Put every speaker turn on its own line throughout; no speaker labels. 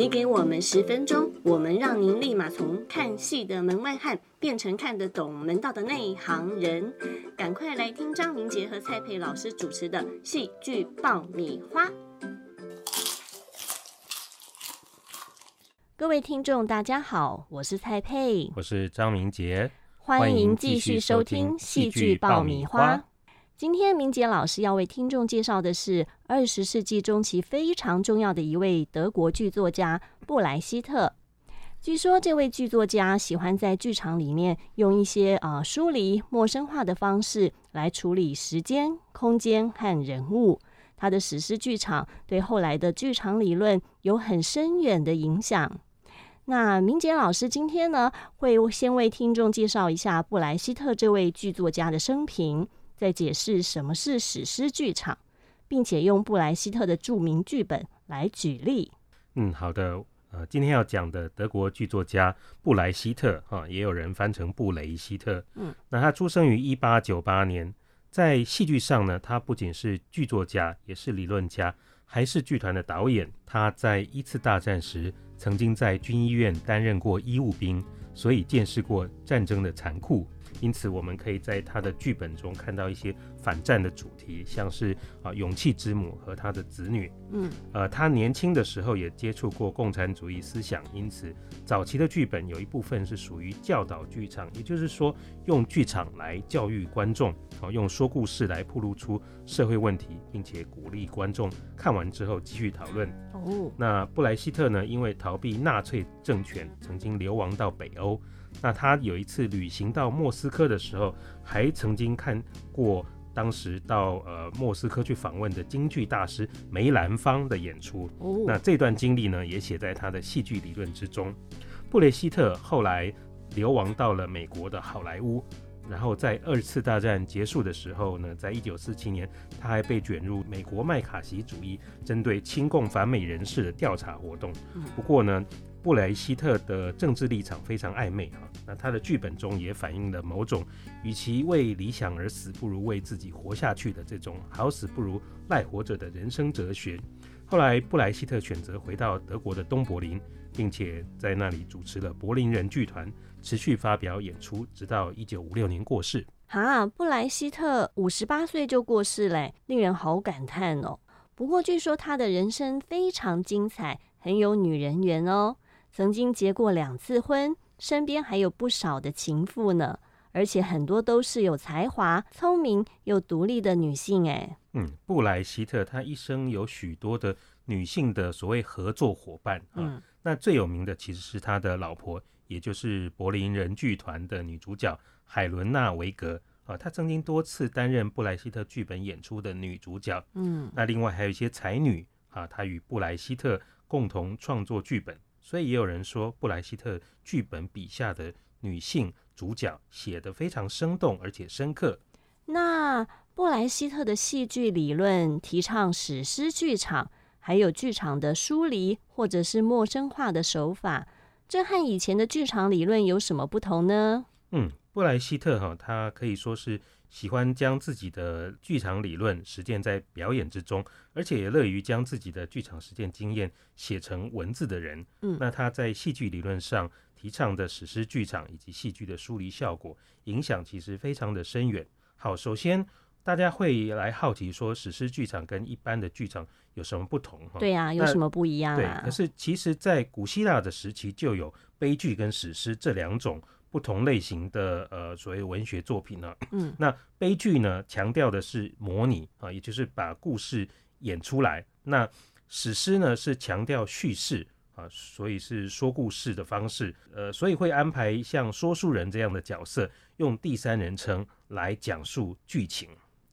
你给我们十分钟，我们让您立马从看戏的门外汉变成看得懂门道的内行人。赶快来听张明杰和蔡佩老师主持的戏剧爆米花。各位听众，大家好，我是蔡佩，
我是张明杰，
欢迎继续收听戏剧爆米花。今天明杰老师要为听众介绍的是二十世纪中期非常重要的一位德国剧作家布莱希特。据说这位剧作家喜欢在剧场里面用一些啊疏离、陌生化的方式来处理时间、空间和人物。他的史诗剧场对后来的剧场理论有很深远的影响。那明杰老师今天呢，会先为听众介绍一下布莱希特这位剧作家的生平。在解释什么是史诗剧场，并且用布莱希特的著名剧本来举例。
嗯，好的。呃，今天要讲的德国剧作家布莱希特，哈，也有人翻成布雷希特。嗯，那他出生于一八九八年，在戏剧上呢，他不仅是剧作家，也是理论家，还是剧团的导演。他在一次大战时，曾经在军医院担任过医务兵，所以见识过战争的残酷。因此，我们可以在他的剧本中看到一些反战的主题，像是啊勇气之母和他的子女。嗯，呃，他年轻的时候也接触过共产主义思想，因此早期的剧本有一部分是属于教导剧场，也就是说用剧场来教育观众，啊，用说故事来铺露出社会问题，并且鼓励观众看完之后继续讨论。哦，那布莱希特呢，因为逃避纳粹政权，曾经流亡到北欧。那他有一次旅行到莫斯科的时候，还曾经看过当时到呃莫斯科去访问的京剧大师梅兰芳的演出。哦，那这段经历呢，也写在他的戏剧理论之中。布雷希特后来流亡到了美国的好莱坞，然后在二次大战结束的时候呢，在一九四七年，他还被卷入美国麦卡锡主义针对亲共反美人士的调查活动。不过呢。布莱希特的政治立场非常暧昧哈，那他的剧本中也反映了某种与其为理想而死，不如为自己活下去的这种好死不如赖活着的人生哲学。后来布莱希特选择回到德国的东柏林，并且在那里主持了柏林人剧团，持续发表演出，直到一九五六年过世。
哈，布莱希特五十八岁就过世嘞，令人好感叹哦。不过据说他的人生非常精彩，很有女人缘哦。曾经结过两次婚，身边还有不少的情妇呢，而且很多都是有才华、聪明又独立的女性。哎，
嗯，布莱希特他一生有许多的女性的所谓合作伙伴啊，那最有名的其实是他的老婆，也就是柏林人剧团的女主角海伦娜维格啊，她曾经多次担任布莱希特剧本演出的女主角。嗯，那另外还有一些才女啊，她与布莱希特共同创作剧本。所以也有人说，布莱希特剧本笔下的女性主角写得非常生动而且深刻。
那布莱希特的戏剧理论提倡史诗剧场，还有剧场的疏离或者是陌生化的手法，这和以前的剧场理论有什么不同呢？
嗯，布莱希特哈，他可以说是。喜欢将自己的剧场理论实践在表演之中，而且也乐于将自己的剧场实践经验写成文字的人。嗯，那他在戏剧理论上提倡的史诗剧场以及戏剧的疏离效果，影响其实非常的深远。好，首先大家会来好奇说，史诗剧场跟一般的剧场有什么不同？哈，
对呀，有什么不一样
啊？对，可是其实在古希腊的时期就有悲剧跟史诗这两种。不同类型的呃所谓文学作品呢，嗯，那悲剧呢强调的是模拟啊，也就是把故事演出来。那史诗呢是强调叙事啊，所以是说故事的方式，呃，所以会安排像说书人这样的角色，用第三人称来讲述剧情。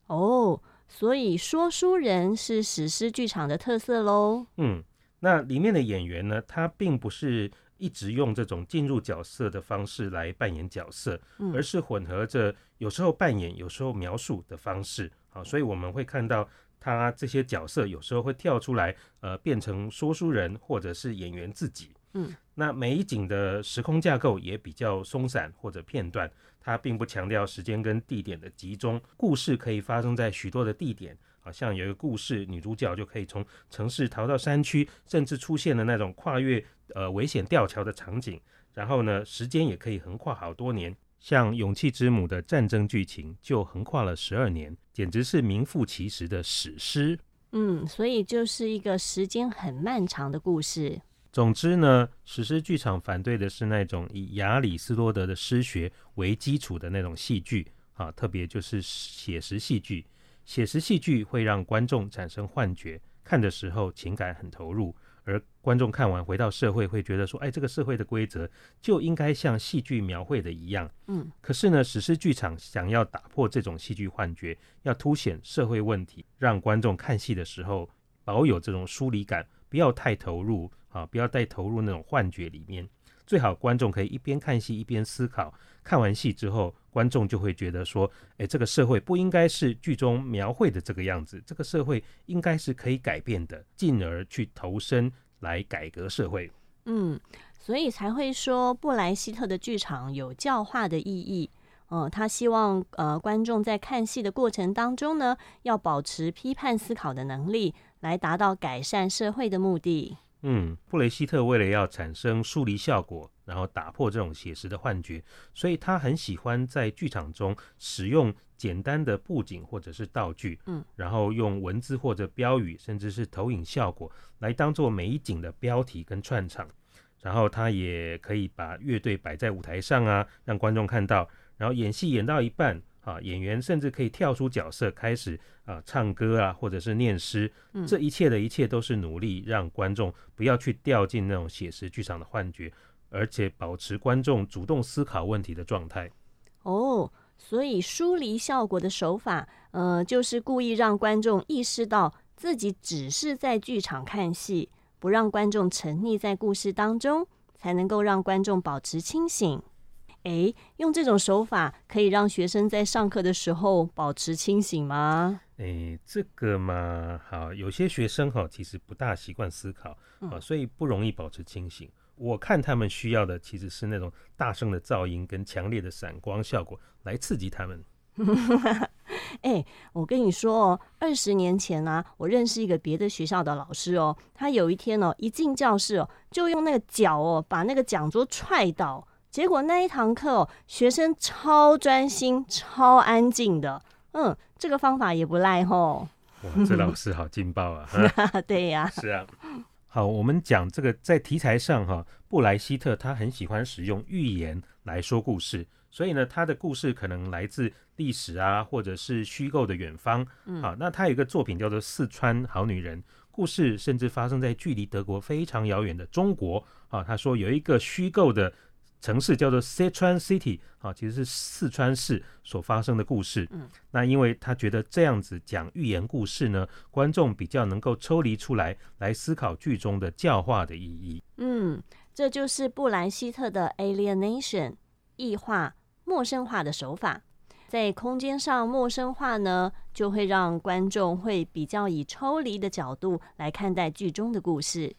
哦，所以说书人是史诗剧场的特色喽。
嗯，那里面的演员呢，他并不是。一直用这种进入角色的方式来扮演角色，而是混合着有时候扮演、有时候描述的方式。好，所以我们会看到他这些角色有时候会跳出来，呃，变成说书人或者是演员自己。嗯，那每一景的时空架构也比较松散或者片段，它并不强调时间跟地点的集中，故事可以发生在许多的地点。好像有一个故事，女主角就可以从城市逃到山区，甚至出现了那种跨越呃危险吊桥的场景。然后呢，时间也可以横跨好多年。像《勇气之母》的战争剧情就横跨了十二年，简直是名副其实的史诗。
嗯，所以就是一个时间很漫长的故事。
总之呢，史诗剧场反对的是那种以亚里士多德的诗学为基础的那种戏剧啊，特别就是写实戏剧。写实戏剧会让观众产生幻觉，看的时候情感很投入，而观众看完回到社会会觉得说，哎，这个社会的规则就应该像戏剧描绘的一样。嗯，可是呢，史诗剧场想要打破这种戏剧幻觉，要凸显社会问题，让观众看戏的时候保有这种疏离感，不要太投入啊，不要太投入那种幻觉里面。最好观众可以一边看戏一边思考，看完戏之后，观众就会觉得说：“诶，这个社会不应该是剧中描绘的这个样子，这个社会应该是可以改变的，进而去投身来改革社会。”
嗯，所以才会说布莱希特的剧场有教化的意义。嗯，他希望呃观众在看戏的过程当中呢，要保持批判思考的能力，来达到改善社会的目的。
嗯，布雷希特为了要产生疏离效果，然后打破这种写实的幻觉，所以他很喜欢在剧场中使用简单的布景或者是道具，嗯，然后用文字或者标语，甚至是投影效果来当做每一景的标题跟串场，然后他也可以把乐队摆在舞台上啊，让观众看到，然后演戏演到一半。啊，演员甚至可以跳出角色，开始啊唱歌啊，或者是念诗。这一切的一切都是努力让观众不要去掉进那种写实剧场的幻觉，而且保持观众主动思考问题的状态。
哦，所以疏离效果的手法，呃，就是故意让观众意识到自己只是在剧场看戏，不让观众沉溺在故事当中，才能够让观众保持清醒。哎，用这种手法可以让学生在上课的时候保持清醒吗？
哎，这个嘛，好，有些学生哈，其实不大习惯思考啊，所以不容易保持清醒。我看他们需要的其实是那种大声的噪音跟强烈的闪光效果来刺激他们。
哎，我跟你说哦，二十年前啊，我认识一个别的学校的老师哦，他有一天哦，一进教室哦，就用那个脚哦，把那个讲桌踹倒。结果那一堂课，学生超专心、超安静的。嗯，这个方法也不赖吼。
哇，这老师好劲爆啊！
对呀，
是啊。好，我们讲这个在题材上哈，布莱希特他很喜欢使用寓言来说故事，所以呢，他的故事可能来自历史啊，或者是虚构的远方。嗯好，那他有一个作品叫做《四川好女人》，故事甚至发生在距离德国非常遥远的中国。啊，他说有一个虚构的。城市叫做 Sichuan City，啊，其实是四川市所发生的故事。嗯，那因为他觉得这样子讲寓言故事呢，观众比较能够抽离出来，来思考剧中的教化的意义。
嗯，这就是布莱希特的 alienation 异化、陌生化的手法，在空间上陌生化呢，就会让观众会比较以抽离的角度来看待剧中的故事。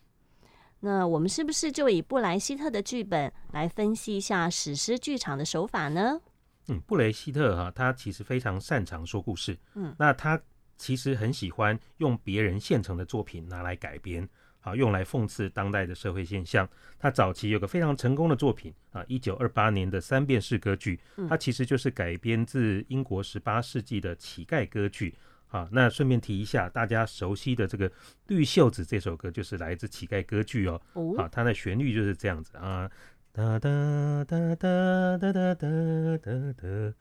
那我们是不是就以布莱希特的剧本来分析一下史诗剧场的手法呢？
嗯，布莱希特哈，他其实非常擅长说故事。嗯，那他其实很喜欢用别人现成的作品拿来改编，好用来讽刺当代的社会现象。他早期有个非常成功的作品啊，一九二八年的三便士歌剧，它其实就是改编自英国十八世纪的乞丐歌剧。好，那顺便提一下，大家熟悉的这个《绿袖子》这首歌，就是来自乞丐歌剧哦。好，它的旋律就是这样子啊。哒哒哒哒哒哒哒哒哒。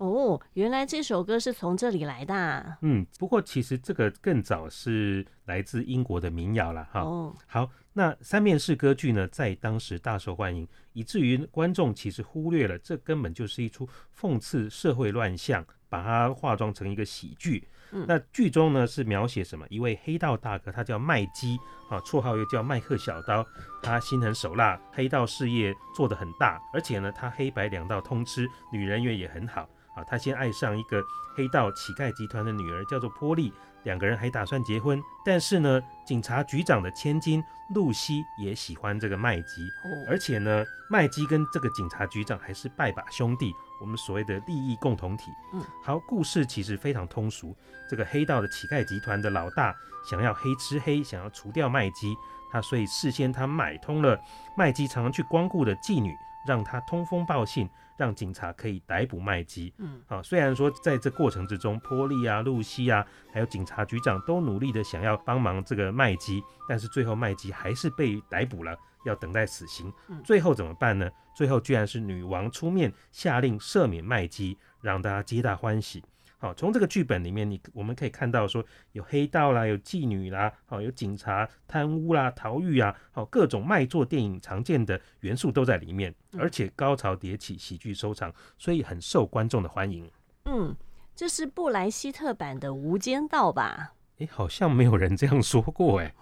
哦，原来这首歌是从这里来的。
嗯，不过其实这个更早是来自英国的民谣了哈。哦，好，那三面式歌剧呢，在当时大受欢迎，以至于观众其实忽略了这根本就是一出讽刺社会乱象，把它化妆成一个喜剧。那剧中呢是描写什么？一位黑道大哥，他叫麦基啊，绰号又叫麦克小刀。他心狠手辣，黑道事业做得很大，而且呢，他黑白两道通吃，女人缘也很好。啊，他先爱上一个黑道乞丐集团的女儿，叫做波利，两个人还打算结婚。但是呢，警察局长的千金露西也喜欢这个麦基，而且呢，麦基跟这个警察局长还是拜把兄弟，我们所谓的利益共同体。嗯，好，故事其实非常通俗。这个黑道的乞丐集团的老大想要黑吃黑，想要除掉麦基，他所以事先他买通了麦基常常去光顾的妓女，让他通风报信。让警察可以逮捕麦基。嗯，啊，虽然说在这过程之中，波利啊、露西啊，还有警察局长都努力的想要帮忙这个麦基，但是最后麦基还是被逮捕了，要等待死刑。最后怎么办呢？最后居然是女王出面下令赦免麦基，让大家皆大欢喜。好，从这个剧本里面，你我们可以看到说有黑道啦，有妓女啦，好，有警察贪污啦、逃狱啊，好，各种卖座电影常见的元素都在里面，而且高潮迭起，喜剧收场，所以很受观众的欢迎。
嗯，这是布莱希特版的《无间道》吧？
哎，好像没有人这样说过哎。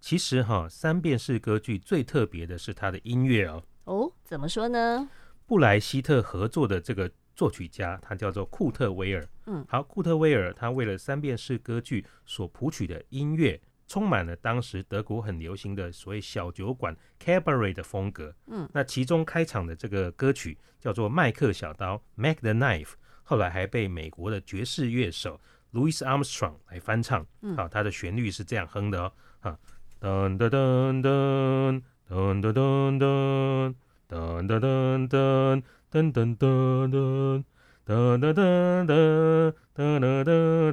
其实哈，三遍式歌剧最特别的是它的音乐哦。
哦，怎么说呢？
布莱希特合作的这个。作曲家他叫做库特威尔，嗯，好，库特威尔他为了三遍式歌剧所谱曲的音乐，充满了当时德国很流行的所谓小酒馆 cabaret 的风格，嗯，那其中开场的这个歌曲叫做麦克小刀 Mac the Knife，后来还被美国的爵士乐手 Louis Armstrong 来翻唱，嗯。好，它的旋律是这样哼的哦，啊，噔噔噔噔噔噔噔噔噔噔噔。噔噔噔噔噔噔噔噔噔噔噔噔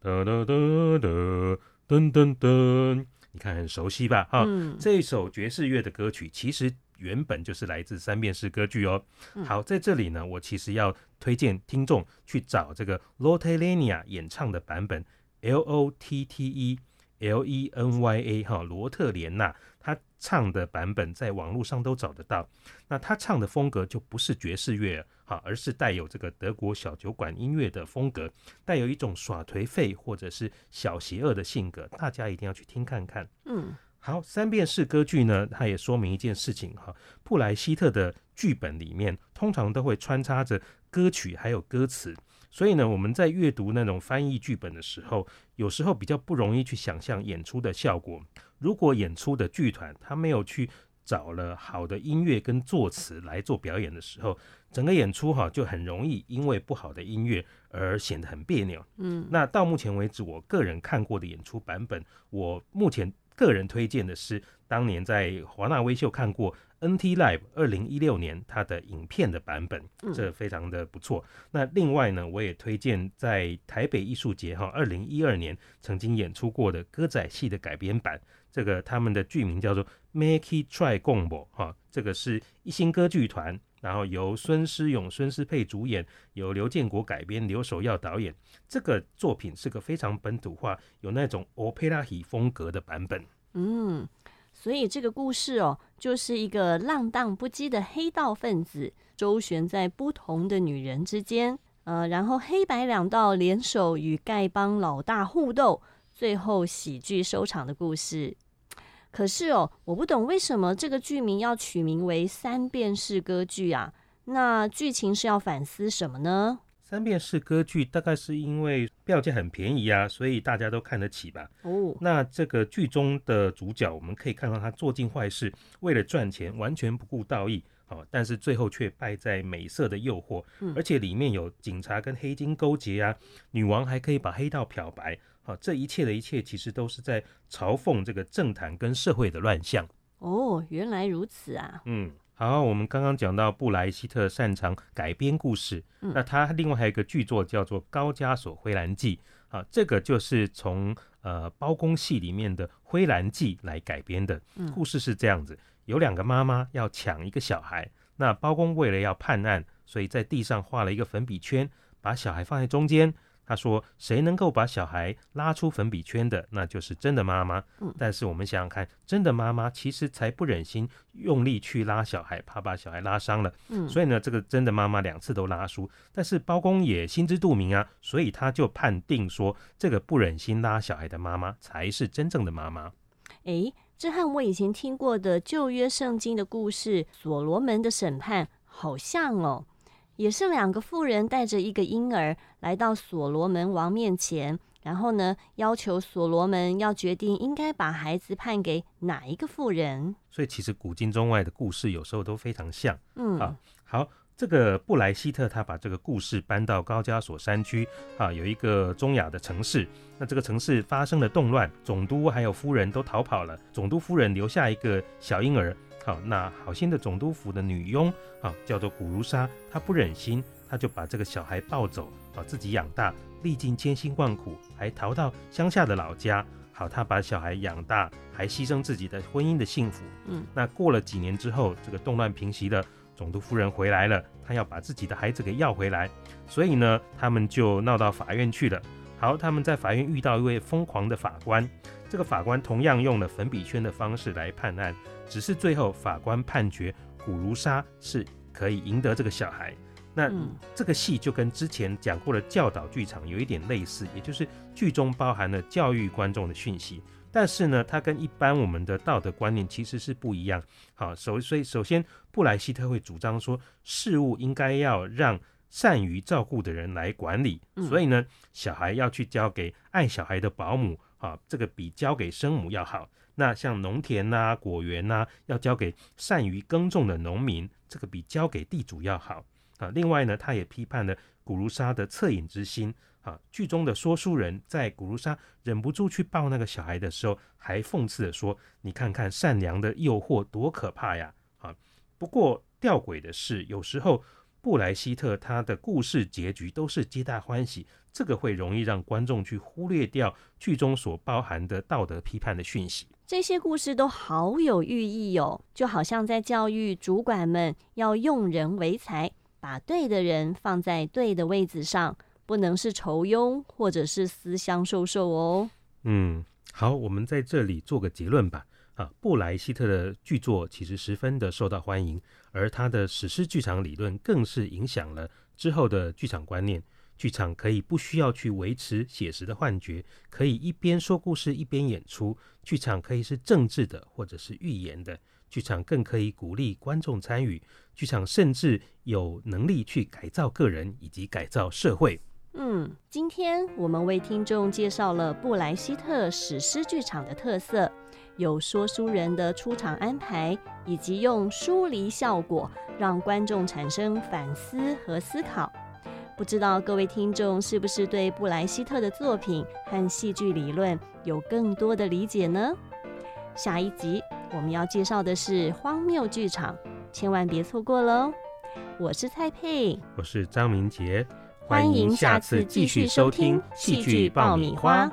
噔噔噔噔噔，你看很熟悉吧？哈，这首爵士乐的歌曲其实原本就是来自三面式歌剧哦。好，在这里呢，我其实要推荐听众去找这个 Lottelenia 演唱的版本，L O T T E L E N Y A 哈，罗特莲娜。他唱的版本在网络上都找得到。那他唱的风格就不是爵士乐，哈，而是带有这个德国小酒馆音乐的风格，带有一种耍颓废或者是小邪恶的性格。大家一定要去听看看。嗯，好，三遍式歌剧呢，它也说明一件事情哈，布莱希特的剧本里面通常都会穿插着歌曲还有歌词。所以呢，我们在阅读那种翻译剧本的时候，有时候比较不容易去想象演出的效果。如果演出的剧团他没有去找了好的音乐跟作词来做表演的时候，整个演出哈就很容易因为不好的音乐而显得很别扭。嗯，那到目前为止，我个人看过的演出版本，我目前个人推荐的是当年在华纳微秀看过。NT Live 二零一六年它的影片的版本，这非常的不错。那另外呢，我也推荐在台北艺术节哈二零一二年曾经演出过的歌仔戏的改编版，这个他们的剧名叫做 Make It Try Gombo 哈，这个是一星歌剧团，然后由孙思勇、孙思佩主演，由刘建国改编，刘守耀导演。这个作品是个非常本土化，有那种 opera 风格的版本。嗯。
所以这个故事哦，就是一个浪荡不羁的黑道分子周旋在不同的女人之间，呃，然后黑白两道联手与丐帮老大互斗，最后喜剧收场的故事。可是哦，我不懂为什么这个剧名要取名为三变式歌剧啊？那剧情是要反思什么呢？
三变式歌剧大概是因为票价很便宜啊，所以大家都看得起吧。哦，那这个剧中的主角，我们可以看到他做尽坏事，为了赚钱完全不顾道义，哦，但是最后却败在美色的诱惑。而且里面有警察跟黑金勾结啊，女王还可以把黑道漂白，好，这一切的一切其实都是在嘲讽这个政坛跟社会的乱象。
哦，原来如此啊。
嗯。好，我们刚刚讲到布莱希特擅长改编故事，那他另外还有一个剧作叫做《高加索灰蓝记》啊，这个就是从呃包公戏里面的灰蓝记来改编的。故事是这样子：有两个妈妈要抢一个小孩，那包公为了要判案，所以在地上画了一个粉笔圈，把小孩放在中间。他说：“谁能够把小孩拉出粉笔圈的，那就是真的妈妈。”嗯，但是我们想想看，真的妈妈其实才不忍心用力去拉小孩，怕把小孩拉伤了。嗯，所以呢，这个真的妈妈两次都拉输。但是包公也心知肚明啊，所以他就判定说，这个不忍心拉小孩的妈妈才是真正的妈妈。
诶，这和我以前听过的旧约圣经的故事《所罗门的审判》好像哦。也是两个妇人带着一个婴儿来到所罗门王面前，然后呢，要求所罗门要决定应该把孩子判给哪一个妇人。
所以其实古今中外的故事有时候都非常像。
嗯，
好，好。这个布莱希特他把这个故事搬到高加索山区啊，有一个中亚的城市。那这个城市发生了动乱，总督还有夫人都逃跑了，总督夫人留下一个小婴儿。好，那好心的总督府的女佣啊，叫做古如莎，她不忍心，她就把这个小孩抱走啊，自己养大，历尽千辛万苦，还逃到乡下的老家。好，她把小孩养大，还牺牲自己的婚姻的幸福。
嗯，
那过了几年之后，这个动乱平息了。总督夫人回来了，她要把自己的孩子给要回来，所以呢，他们就闹到法院去了。好，他们在法院遇到一位疯狂的法官，这个法官同样用了粉笔圈的方式来判案，只是最后法官判决古如沙是可以赢得这个小孩。那这个戏就跟之前讲过的教导剧场有一点类似，也就是剧中包含了教育观众的讯息。但是呢，它跟一般我们的道德观念其实是不一样。好，首所以首先，布莱希特会主张说，事物应该要让善于照顾的人来管理。所以呢，小孩要去交给爱小孩的保姆，啊，这个比交给生母要好。那像农田呐、果园呐，要交给善于耕种的农民，这个比交给地主要好。啊，另外呢，他也批判了古如沙的恻隐之心。啊，剧中的说书人在古如沙忍不住去抱那个小孩的时候，还讽刺的说：“你看看善良的诱惑多可怕呀！”啊，不过吊诡的是，有时候布莱希特他的故事结局都是皆大欢喜，这个会容易让观众去忽略掉剧中所包含的道德批判的讯息。
这些故事都好有寓意哦，就好像在教育主管们要用人为才，把对的人放在对的位置上。不能是仇庸或者是私相授受哦。
嗯，好，我们在这里做个结论吧。啊，布莱希特的剧作其实十分的受到欢迎，而他的史诗剧场理论更是影响了之后的剧场观念。剧场可以不需要去维持写实的幻觉，可以一边说故事一边演出。剧场可以是政治的或者是寓言的。剧场更可以鼓励观众参与。剧场甚至有能力去改造个人以及改造社会。
嗯，今天我们为听众介绍了布莱希特史诗剧场的特色，有说书人的出场安排，以及用疏离效果让观众产生反思和思考。不知道各位听众是不是对布莱希特的作品和戏剧理论有更多的理解呢？下一集我们要介绍的是荒谬剧场，千万别错过喽！我是蔡佩，
我是张明杰。
欢迎下次继续收听戏剧爆米花。